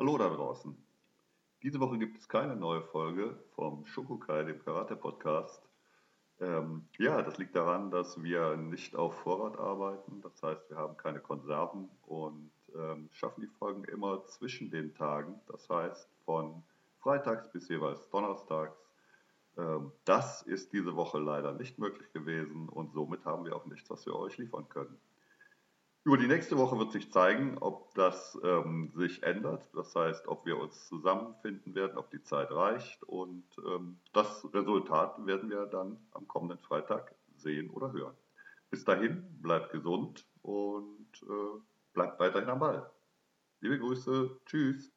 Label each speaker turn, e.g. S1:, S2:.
S1: Hallo da draußen. Diese Woche gibt es keine neue Folge vom Shokukai, dem Karate-Podcast. Ähm, ja, das liegt daran, dass wir nicht auf Vorrat arbeiten. Das heißt, wir haben keine Konserven und ähm, schaffen die Folgen immer zwischen den Tagen. Das heißt, von freitags bis jeweils donnerstags. Ähm, das ist diese Woche leider nicht möglich gewesen und somit haben wir auch nichts, was wir euch liefern können. Über die nächste Woche wird sich zeigen, ob das ähm, sich ändert. Das heißt, ob wir uns zusammenfinden werden, ob die Zeit reicht. Und ähm, das Resultat werden wir dann am kommenden Freitag sehen oder hören. Bis dahin, bleibt gesund und äh, bleibt weiterhin am Ball. Liebe Grüße, tschüss.